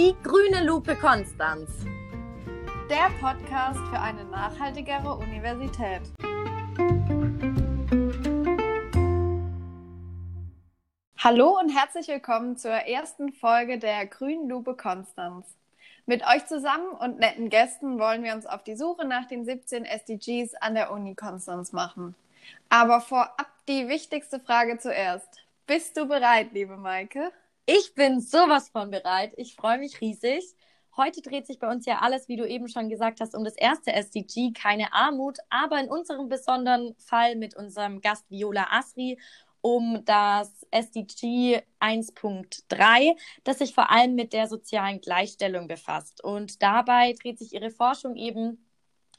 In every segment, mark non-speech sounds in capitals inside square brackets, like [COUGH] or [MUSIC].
Die grüne Lupe Konstanz. Der Podcast für eine nachhaltigere Universität. Hallo und herzlich willkommen zur ersten Folge der grünen Lupe Konstanz. Mit euch zusammen und netten Gästen wollen wir uns auf die Suche nach den 17 SDGs an der Uni Konstanz machen. Aber vorab die wichtigste Frage zuerst. Bist du bereit, liebe Maike? Ich bin sowas von bereit. Ich freue mich riesig. Heute dreht sich bei uns ja alles, wie du eben schon gesagt hast, um das erste SDG, keine Armut, aber in unserem besonderen Fall mit unserem Gast Viola Asri um das SDG 1.3, das sich vor allem mit der sozialen Gleichstellung befasst. Und dabei dreht sich ihre Forschung eben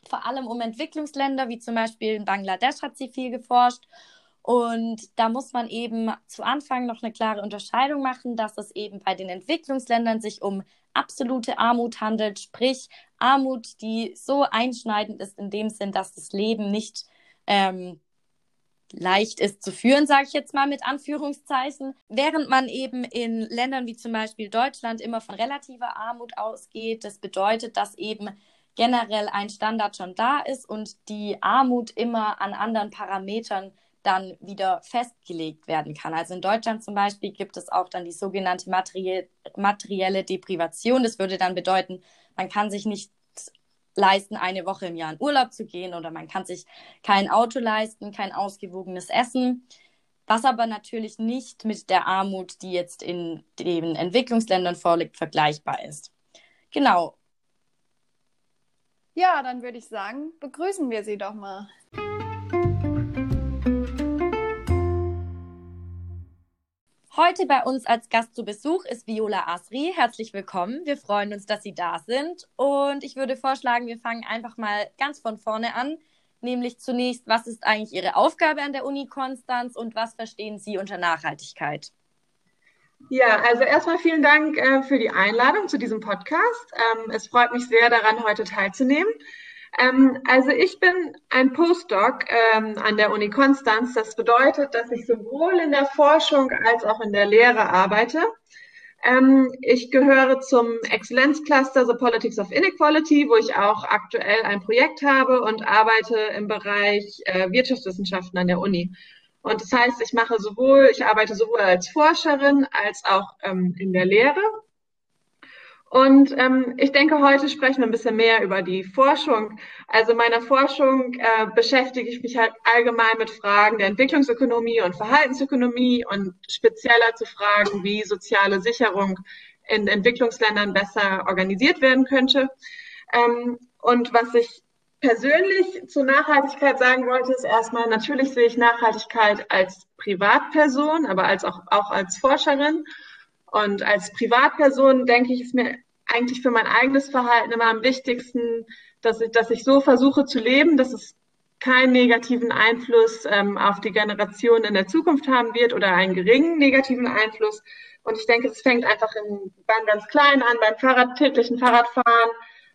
vor allem um Entwicklungsländer, wie zum Beispiel in Bangladesch hat sie viel geforscht. Und da muss man eben zu Anfang noch eine klare Unterscheidung machen, dass es eben bei den Entwicklungsländern sich um absolute Armut handelt, sprich Armut, die so einschneidend ist in dem Sinn, dass das Leben nicht ähm, leicht ist zu führen, sage ich jetzt mal mit Anführungszeichen, während man eben in Ländern wie zum Beispiel Deutschland immer von relativer Armut ausgeht. Das bedeutet, dass eben generell ein Standard schon da ist und die Armut immer an anderen Parametern dann wieder festgelegt werden kann. Also in Deutschland zum Beispiel gibt es auch dann die sogenannte materie materielle Deprivation. Das würde dann bedeuten, man kann sich nicht leisten, eine Woche im Jahr in Urlaub zu gehen oder man kann sich kein Auto leisten, kein ausgewogenes Essen, was aber natürlich nicht mit der Armut, die jetzt in den Entwicklungsländern vorliegt, vergleichbar ist. Genau. Ja, dann würde ich sagen, begrüßen wir Sie doch mal. Heute bei uns als Gast zu Besuch ist Viola Asri. Herzlich willkommen. Wir freuen uns, dass Sie da sind. Und ich würde vorschlagen, wir fangen einfach mal ganz von vorne an. Nämlich zunächst, was ist eigentlich Ihre Aufgabe an der Uni Konstanz und was verstehen Sie unter Nachhaltigkeit? Ja, also erstmal vielen Dank äh, für die Einladung zu diesem Podcast. Ähm, es freut mich sehr daran, heute teilzunehmen. Ähm, also ich bin ein Postdoc ähm, an der Uni Konstanz. Das bedeutet, dass ich sowohl in der Forschung als auch in der Lehre arbeite. Ähm, ich gehöre zum Exzellenzcluster The Politics of Inequality, wo ich auch aktuell ein Projekt habe und arbeite im Bereich äh, Wirtschaftswissenschaften an der Uni. Und das heißt, ich mache sowohl, ich arbeite sowohl als Forscherin als auch ähm, in der Lehre. Und ähm, ich denke, heute sprechen wir ein bisschen mehr über die Forschung. Also meiner Forschung äh, beschäftige ich mich halt allgemein mit Fragen der Entwicklungsökonomie und Verhaltensökonomie und spezieller zu Fragen, wie soziale Sicherung in Entwicklungsländern besser organisiert werden könnte. Ähm, und was ich persönlich zur Nachhaltigkeit sagen wollte, ist erstmal, natürlich sehe ich Nachhaltigkeit als Privatperson, aber als auch, auch als Forscherin. Und als Privatperson denke ich, ist mir eigentlich für mein eigenes Verhalten immer am wichtigsten, dass ich, dass ich so versuche zu leben, dass es keinen negativen Einfluss ähm, auf die Generation in der Zukunft haben wird oder einen geringen negativen Einfluss. Und ich denke, es fängt einfach in, beim ganz Kleinen an, beim Fahrrad, täglichen Fahrradfahren,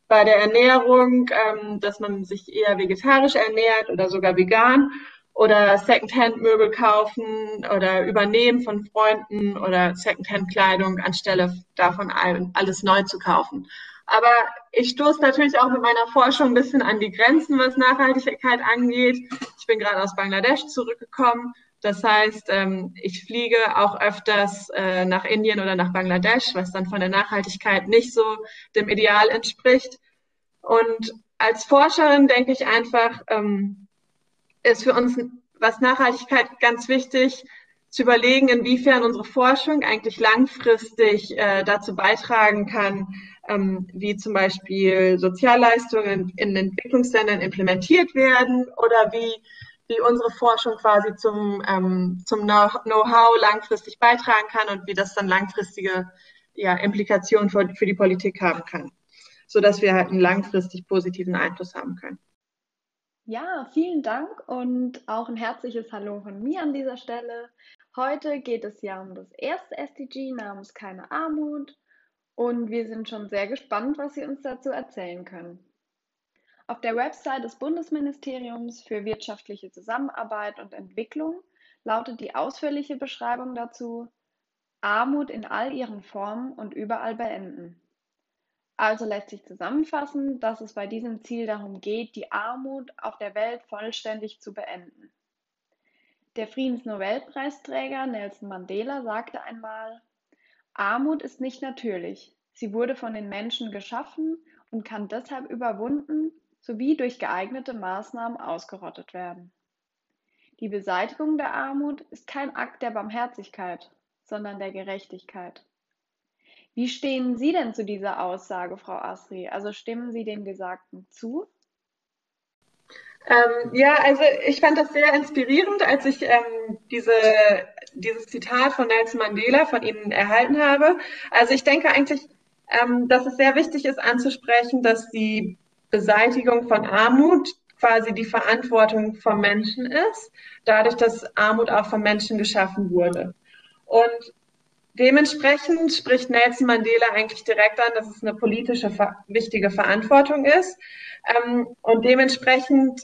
bei der Ernährung, ähm, dass man sich eher vegetarisch ernährt oder sogar vegan oder Secondhand-Möbel kaufen oder übernehmen von Freunden oder Secondhand-Kleidung anstelle davon alles neu zu kaufen. Aber ich stoße natürlich auch mit meiner Forschung ein bisschen an die Grenzen, was Nachhaltigkeit angeht. Ich bin gerade aus Bangladesch zurückgekommen. Das heißt, ähm, ich fliege auch öfters äh, nach Indien oder nach Bangladesch, was dann von der Nachhaltigkeit nicht so dem Ideal entspricht. Und als Forscherin denke ich einfach, ähm, ist für uns, was Nachhaltigkeit ganz wichtig, zu überlegen, inwiefern unsere Forschung eigentlich langfristig äh, dazu beitragen kann, ähm, wie zum Beispiel Sozialleistungen in, Entwicklungsländern implementiert werden oder wie, wie unsere Forschung quasi zum, ähm, zum Know-how langfristig beitragen kann und wie das dann langfristige ja, Implikationen für, für die Politik haben kann, sodass wir halt einen langfristig positiven Einfluss haben können. Ja, vielen Dank und auch ein herzliches Hallo von mir an dieser Stelle. Heute geht es ja um das erste SDG namens Keine Armut und wir sind schon sehr gespannt, was Sie uns dazu erzählen können. Auf der Website des Bundesministeriums für wirtschaftliche Zusammenarbeit und Entwicklung lautet die ausführliche Beschreibung dazu Armut in all ihren Formen und überall beenden. Also lässt sich zusammenfassen, dass es bei diesem Ziel darum geht, die Armut auf der Welt vollständig zu beenden. Der Friedensnobelpreisträger Nelson Mandela sagte einmal, Armut ist nicht natürlich, sie wurde von den Menschen geschaffen und kann deshalb überwunden sowie durch geeignete Maßnahmen ausgerottet werden. Die Beseitigung der Armut ist kein Akt der Barmherzigkeit, sondern der Gerechtigkeit. Wie stehen Sie denn zu dieser Aussage, Frau Asri? Also stimmen Sie dem Gesagten zu? Ähm, ja, also ich fand das sehr inspirierend, als ich ähm, diese, dieses Zitat von Nelson Mandela von Ihnen erhalten habe. Also ich denke eigentlich, ähm, dass es sehr wichtig ist anzusprechen, dass die Beseitigung von Armut quasi die Verantwortung von Menschen ist, dadurch, dass Armut auch von Menschen geschaffen wurde. Und dementsprechend spricht Nelson Mandela eigentlich direkt an, dass es eine politische wichtige Verantwortung ist. Ähm, und dementsprechend,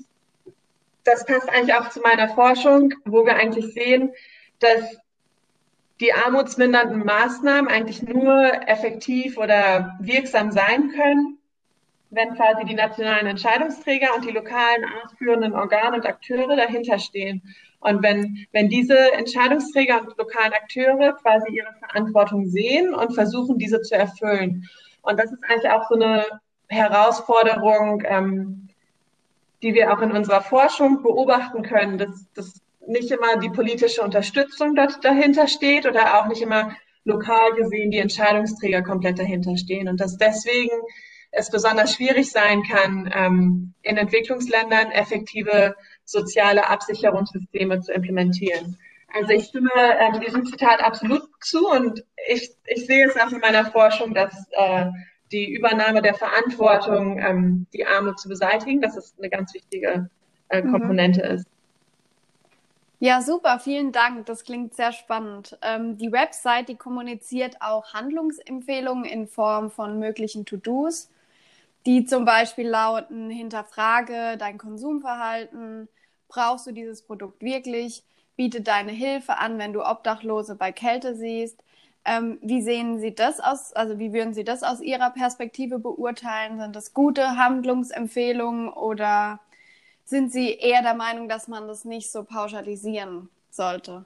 das passt eigentlich auch zu meiner Forschung, wo wir eigentlich sehen, dass die armutsmindernden Maßnahmen eigentlich nur effektiv oder wirksam sein können, wenn quasi die nationalen Entscheidungsträger und die lokalen ausführenden Organe und Akteure dahinter stehen. Und wenn, wenn diese Entscheidungsträger und lokalen Akteure quasi ihre Verantwortung sehen und versuchen, diese zu erfüllen. Und das ist eigentlich auch so eine Herausforderung, ähm, die wir auch in unserer Forschung beobachten können, dass, dass nicht immer die politische Unterstützung dort dahinter steht oder auch nicht immer lokal gesehen die Entscheidungsträger komplett dahinter stehen. Und dass deswegen es besonders schwierig sein kann, ähm, in Entwicklungsländern effektive soziale Absicherungssysteme zu implementieren. Also ich stimme ähm, diesem Zitat absolut zu und ich, ich sehe es auch in meiner Forschung, dass äh, die Übernahme der Verantwortung, ähm, die Armut zu beseitigen, dass es eine ganz wichtige äh, mhm. Komponente mhm. ist. Ja, super, vielen Dank. Das klingt sehr spannend. Ähm, die Website, die kommuniziert auch Handlungsempfehlungen in Form von möglichen To-Dos die zum Beispiel lauten, hinterfrage dein Konsumverhalten, brauchst du dieses Produkt wirklich, biete deine Hilfe an, wenn du Obdachlose bei Kälte siehst. Ähm, wie sehen Sie das aus, also wie würden Sie das aus Ihrer Perspektive beurteilen? Sind das gute Handlungsempfehlungen oder sind Sie eher der Meinung, dass man das nicht so pauschalisieren sollte?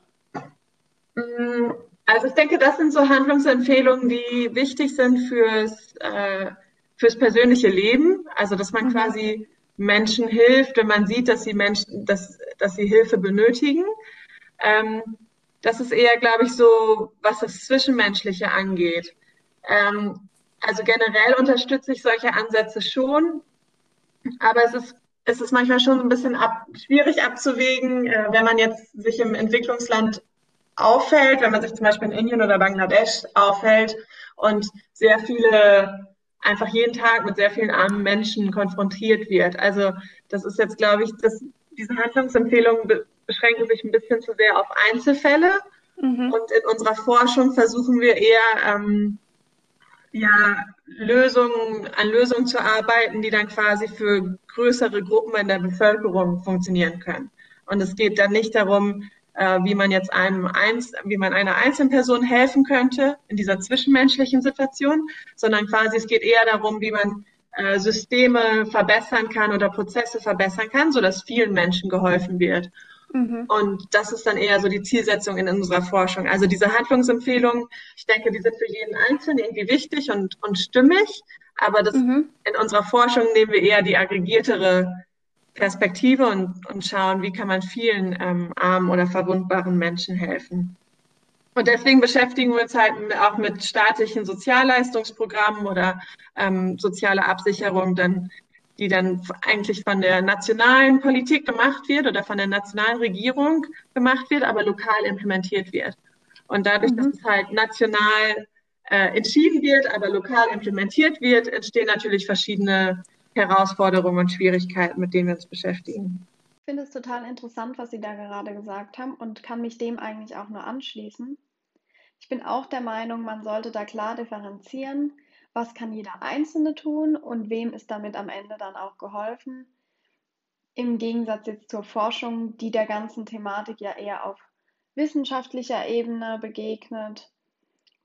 Mm, also ich denke, das sind so Handlungsempfehlungen, die wichtig sind fürs äh, fürs persönliche Leben, also dass man mhm. quasi Menschen hilft, wenn man sieht, dass sie Menschen, dass, dass sie Hilfe benötigen. Ähm, das ist eher, glaube ich, so, was das Zwischenmenschliche angeht. Ähm, also generell unterstütze ich solche Ansätze schon, aber es ist, es ist manchmal schon ein bisschen ab, schwierig abzuwägen, äh, wenn man jetzt sich im Entwicklungsland aufhält, wenn man sich zum Beispiel in Indien oder Bangladesch aufhält und sehr viele einfach jeden Tag mit sehr vielen armen Menschen konfrontiert wird. Also das ist jetzt, glaube ich, dass diese Handlungsempfehlungen be beschränken sich ein bisschen zu sehr auf Einzelfälle. Mhm. Und in unserer Forschung versuchen wir eher ähm, ja, Lösungen, an Lösungen zu arbeiten, die dann quasi für größere Gruppen in der Bevölkerung funktionieren können. Und es geht dann nicht darum, äh, wie man jetzt einem eins, wie man einer einzelnen Person helfen könnte in dieser zwischenmenschlichen Situation, sondern quasi es geht eher darum, wie man äh, Systeme verbessern kann oder Prozesse verbessern kann, so dass vielen Menschen geholfen wird. Mhm. Und das ist dann eher so die Zielsetzung in unserer Forschung. Also diese Handlungsempfehlungen, ich denke, die sind für jeden Einzelnen irgendwie wichtig und, und stimmig. Aber das, mhm. in unserer Forschung nehmen wir eher die aggregiertere Perspektive und, und schauen, wie kann man vielen ähm, armen oder verwundbaren Menschen helfen. Und deswegen beschäftigen wir uns halt auch mit staatlichen Sozialleistungsprogrammen oder ähm, soziale Absicherung, dann, die dann eigentlich von der nationalen Politik gemacht wird oder von der nationalen Regierung gemacht wird, aber lokal implementiert wird. Und dadurch, mhm. dass es halt national äh, entschieden wird, aber lokal implementiert wird, entstehen natürlich verschiedene Herausforderungen und Schwierigkeiten, mit denen wir uns beschäftigen. Ich finde es total interessant, was Sie da gerade gesagt haben und kann mich dem eigentlich auch nur anschließen. Ich bin auch der Meinung, man sollte da klar differenzieren, was kann jeder Einzelne tun und wem ist damit am Ende dann auch geholfen. Im Gegensatz jetzt zur Forschung, die der ganzen Thematik ja eher auf wissenschaftlicher Ebene begegnet,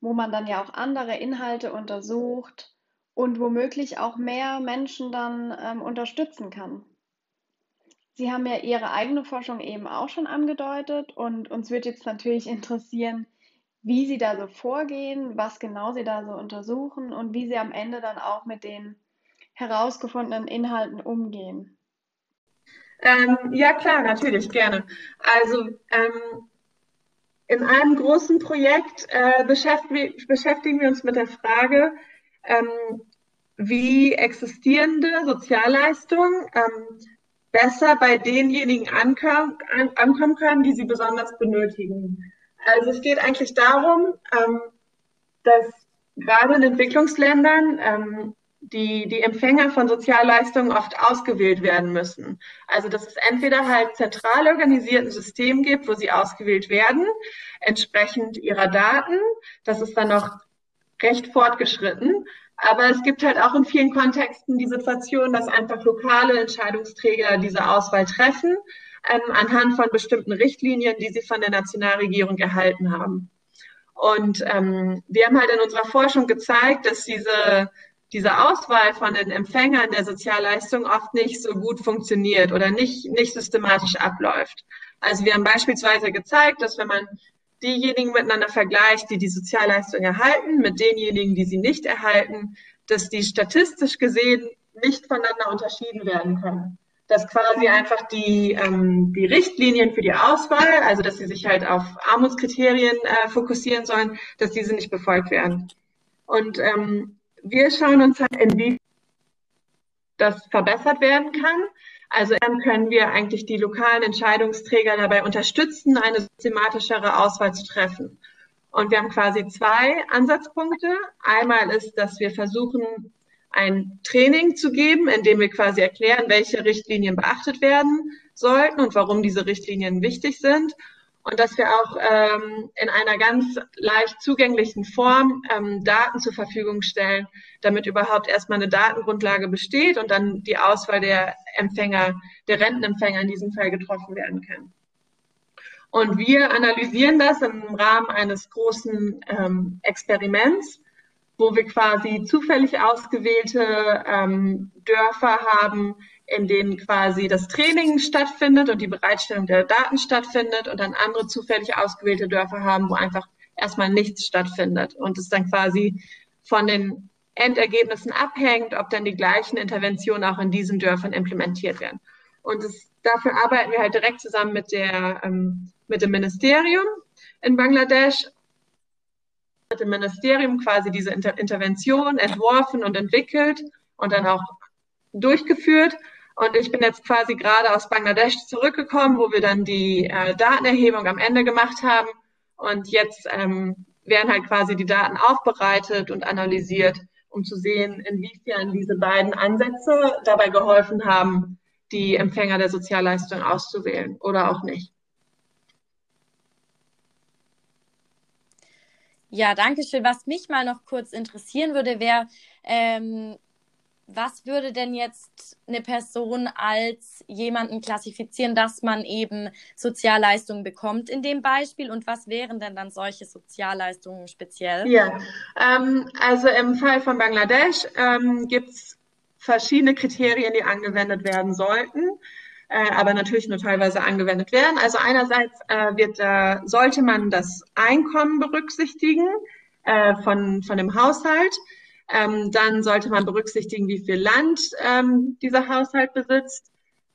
wo man dann ja auch andere Inhalte untersucht und womöglich auch mehr Menschen dann ähm, unterstützen kann. Sie haben ja Ihre eigene Forschung eben auch schon angedeutet und uns wird jetzt natürlich interessieren, wie Sie da so vorgehen, was genau Sie da so untersuchen und wie Sie am Ende dann auch mit den herausgefundenen Inhalten umgehen. Ähm, ja, klar, natürlich, gerne. Also ähm, in einem großen Projekt äh, beschäftigen, beschäftigen, wir uns mit der Frage, ähm, wie existierende Sozialleistungen ähm, besser bei denjenigen ankommen, an, ankommen können, die sie besonders benötigen. Also es geht eigentlich darum, ähm, dass gerade in Entwicklungsländern ähm, die, die Empfänger von Sozialleistungen oft ausgewählt werden müssen. Also dass es entweder halt zentral organisiert ein System gibt, wo sie ausgewählt werden, entsprechend ihrer Daten. Das ist dann noch recht fortgeschritten. Aber es gibt halt auch in vielen Kontexten die Situation, dass einfach lokale Entscheidungsträger diese Auswahl treffen, ähm, anhand von bestimmten Richtlinien, die sie von der Nationalregierung erhalten haben. Und ähm, wir haben halt in unserer Forschung gezeigt, dass diese diese Auswahl von den Empfängern der Sozialleistung oft nicht so gut funktioniert oder nicht, nicht systematisch abläuft. Also wir haben beispielsweise gezeigt, dass wenn man diejenigen miteinander vergleicht, die die Sozialleistung erhalten, mit denjenigen, die sie nicht erhalten, dass die statistisch gesehen nicht voneinander unterschieden werden können. Dass quasi einfach die, ähm, die Richtlinien für die Auswahl, also dass sie sich halt auf Armutskriterien äh, fokussieren sollen, dass diese nicht befolgt werden. Und ähm, wir schauen uns halt in wie das verbessert werden kann. Also dann können wir eigentlich die lokalen Entscheidungsträger dabei unterstützen, eine systematischere Auswahl zu treffen. Und wir haben quasi zwei Ansatzpunkte. Einmal ist, dass wir versuchen, ein Training zu geben, in dem wir quasi erklären, welche Richtlinien beachtet werden sollten und warum diese Richtlinien wichtig sind und dass wir auch ähm, in einer ganz leicht zugänglichen Form ähm, Daten zur Verfügung stellen, damit überhaupt erstmal eine Datengrundlage besteht und dann die Auswahl der Empfänger, der Rentenempfänger in diesem Fall getroffen werden kann. Und wir analysieren das im Rahmen eines großen ähm, Experiments, wo wir quasi zufällig ausgewählte ähm, Dörfer haben, in denen quasi das Training stattfindet und die Bereitstellung der Daten stattfindet und dann andere zufällig ausgewählte Dörfer haben, wo einfach erstmal nichts stattfindet und es dann quasi von den Endergebnissen abhängt, ob dann die gleichen Interventionen auch in diesen Dörfern implementiert werden. Und es, dafür arbeiten wir halt direkt zusammen mit der ähm, mit dem Ministerium in Bangladesch mit dem Ministerium quasi diese Inter Intervention entworfen und entwickelt und dann auch durchgeführt. Und ich bin jetzt quasi gerade aus Bangladesch zurückgekommen, wo wir dann die äh, Datenerhebung am Ende gemacht haben. Und jetzt ähm, werden halt quasi die Daten aufbereitet und analysiert, um zu sehen, inwiefern diese beiden Ansätze dabei geholfen haben, die Empfänger der Sozialleistung auszuwählen oder auch nicht. Ja, danke schön. Was mich mal noch kurz interessieren würde, wäre, ähm, was würde denn jetzt eine Person als jemanden klassifizieren, dass man eben Sozialleistungen bekommt in dem Beispiel und was wären denn dann solche Sozialleistungen speziell? Ja, ähm, also im Fall von Bangladesch ähm, gibt es verschiedene Kriterien, die angewendet werden sollten, äh, aber natürlich nur teilweise angewendet werden. Also einerseits äh, wird, äh, sollte man das Einkommen berücksichtigen äh, von, von dem Haushalt. Ähm, dann sollte man berücksichtigen, wie viel Land ähm, dieser Haushalt besitzt.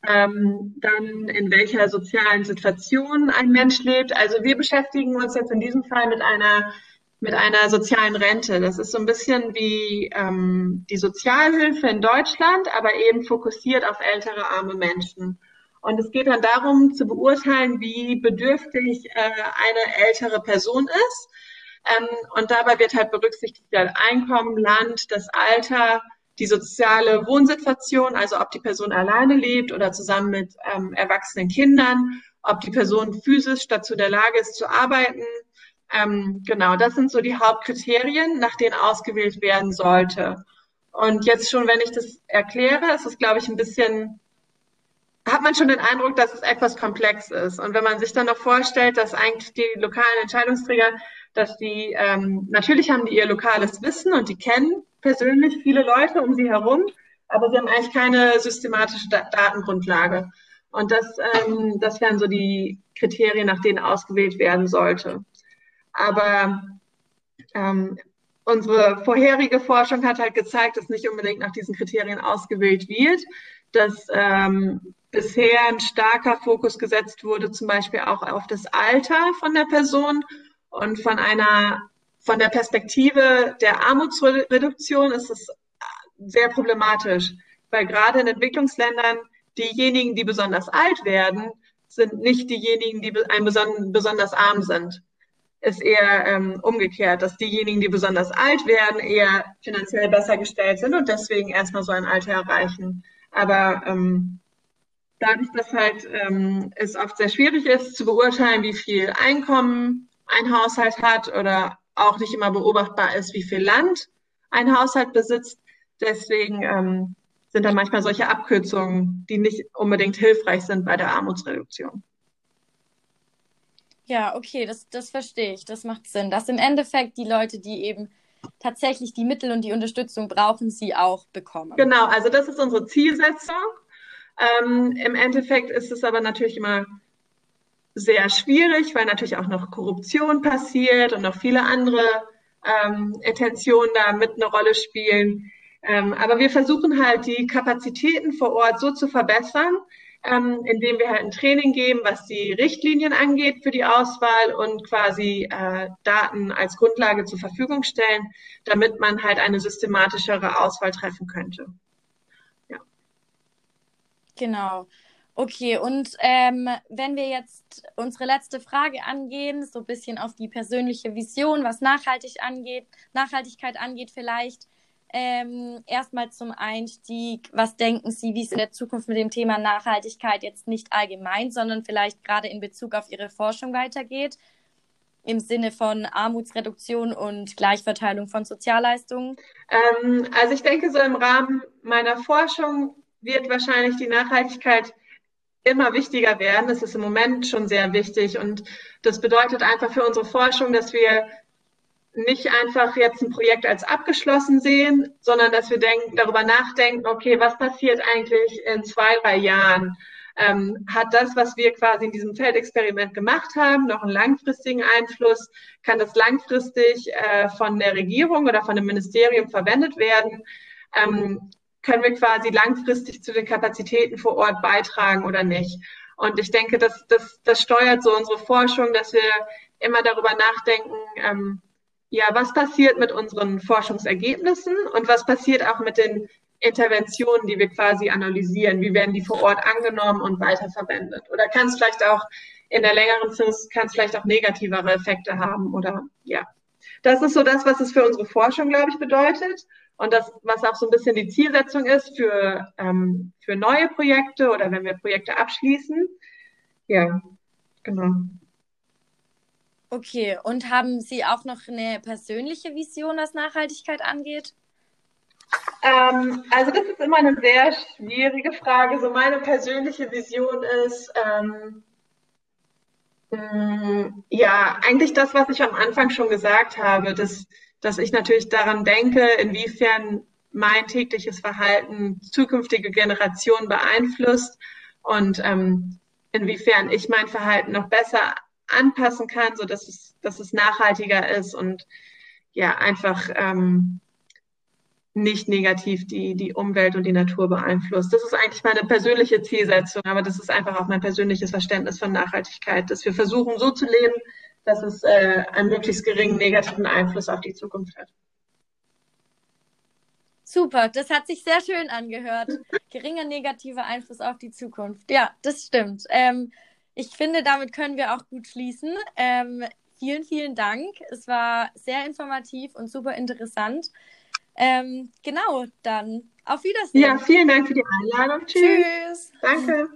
Ähm, dann in welcher sozialen Situation ein Mensch lebt. Also wir beschäftigen uns jetzt in diesem Fall mit einer mit einer sozialen Rente. Das ist so ein bisschen wie ähm, die Sozialhilfe in Deutschland, aber eben fokussiert auf ältere arme Menschen. Und es geht dann darum zu beurteilen, wie bedürftig äh, eine ältere Person ist ähm, und dabei wird halt berücksichtigt das Einkommen, Land, das Alter, die soziale Wohnsituation, also ob die Person alleine lebt oder zusammen mit ähm, erwachsenen Kindern, ob die Person physisch dazu der Lage ist zu arbeiten. Ähm, genau, das sind so die Hauptkriterien, nach denen ausgewählt werden sollte. Und jetzt schon, wenn ich das erkläre, ist es, glaube ich, ein bisschen, hat man schon den Eindruck, dass es etwas komplex ist. Und wenn man sich dann noch vorstellt, dass eigentlich die lokalen Entscheidungsträger dass die, ähm, natürlich haben die ihr lokales Wissen und die kennen persönlich viele Leute um sie herum, aber sie haben eigentlich keine systematische da Datengrundlage. Und das, ähm, das wären so die Kriterien, nach denen ausgewählt werden sollte. Aber ähm, unsere vorherige Forschung hat halt gezeigt, dass nicht unbedingt nach diesen Kriterien ausgewählt wird, dass ähm, bisher ein starker Fokus gesetzt wurde, zum Beispiel auch auf das Alter von der Person und von einer von der Perspektive der Armutsreduktion ist es sehr problematisch, weil gerade in Entwicklungsländern diejenigen, die besonders alt werden, sind nicht diejenigen, die ein besonders arm sind ist eher ähm, umgekehrt, dass diejenigen, die besonders alt werden, eher finanziell besser gestellt sind und deswegen erstmal so ein Alter erreichen. Aber ähm, dadurch, dass halt ähm, es oft sehr schwierig ist zu beurteilen, wie viel Einkommen ein Haushalt hat oder auch nicht immer beobachtbar ist, wie viel Land ein Haushalt besitzt, deswegen ähm, sind da manchmal solche Abkürzungen, die nicht unbedingt hilfreich sind bei der Armutsreduktion. Ja, okay, das, das verstehe ich. Das macht Sinn. Dass im Endeffekt die Leute, die eben tatsächlich die Mittel und die Unterstützung brauchen, sie auch bekommen. Genau, also das ist unsere Zielsetzung. Ähm, Im Endeffekt ist es aber natürlich immer sehr schwierig, weil natürlich auch noch Korruption passiert und noch viele andere ähm, Intentionen da mit eine Rolle spielen. Ähm, aber wir versuchen halt die Kapazitäten vor Ort so zu verbessern, ähm, indem wir halt ein Training geben, was die Richtlinien angeht für die Auswahl und quasi äh, Daten als Grundlage zur Verfügung stellen, damit man halt eine systematischere Auswahl treffen könnte. Ja. Genau. Okay, und ähm, wenn wir jetzt unsere letzte Frage angehen, so ein bisschen auf die persönliche Vision, was nachhaltig angeht, Nachhaltigkeit angeht vielleicht, ähm, erstmal zum Einstieg, was denken Sie, wie es in der Zukunft mit dem Thema Nachhaltigkeit jetzt nicht allgemein, sondern vielleicht gerade in Bezug auf Ihre Forschung weitergeht? Im Sinne von Armutsreduktion und Gleichverteilung von Sozialleistungen? Ähm, also ich denke, so im Rahmen meiner Forschung wird wahrscheinlich die Nachhaltigkeit immer wichtiger werden. Es ist im Moment schon sehr wichtig und das bedeutet einfach für unsere Forschung, dass wir nicht einfach jetzt ein Projekt als abgeschlossen sehen, sondern dass wir denken, darüber nachdenken, okay, was passiert eigentlich in zwei, drei Jahren? Ähm, hat das, was wir quasi in diesem Feldexperiment gemacht haben, noch einen langfristigen Einfluss? Kann das langfristig äh, von der Regierung oder von dem Ministerium verwendet werden? Ähm, können wir quasi langfristig zu den Kapazitäten vor Ort beitragen oder nicht? Und ich denke, das, das, das steuert so unsere Forschung, dass wir immer darüber nachdenken, ähm, ja, was passiert mit unseren Forschungsergebnissen und was passiert auch mit den Interventionen, die wir quasi analysieren? Wie werden die vor Ort angenommen und weiterverwendet? Oder kann es vielleicht auch in der längeren Frist, kann es vielleicht auch negativere Effekte haben oder ja. Das ist so das, was es für unsere Forschung, glaube ich, bedeutet und das, was auch so ein bisschen die Zielsetzung ist für, ähm, für neue Projekte oder wenn wir Projekte abschließen. Ja, genau. Okay, und haben Sie auch noch eine persönliche Vision, was Nachhaltigkeit angeht? Ähm, also das ist immer eine sehr schwierige Frage. So meine persönliche Vision ist, ähm, mh, ja, eigentlich das, was ich am Anfang schon gesagt habe, dass, dass ich natürlich daran denke, inwiefern mein tägliches Verhalten zukünftige Generationen beeinflusst und ähm, inwiefern ich mein Verhalten noch besser anpassen kann, so dass es, dass es nachhaltiger ist und ja, einfach ähm, nicht negativ die, die Umwelt und die Natur beeinflusst. Das ist eigentlich meine persönliche Zielsetzung, aber das ist einfach auch mein persönliches Verständnis von Nachhaltigkeit, dass wir versuchen, so zu leben, dass es äh, einen möglichst geringen negativen Einfluss auf die Zukunft hat. Super, das hat sich sehr schön angehört. [LAUGHS] Geringer negativer Einfluss auf die Zukunft. Ja, das stimmt. Ähm, ich finde, damit können wir auch gut schließen. Ähm, vielen, vielen Dank. Es war sehr informativ und super interessant. Ähm, genau, dann auf Wiedersehen. Ja, vielen Dank für die Einladung. Tschüss. Tschüss. Danke.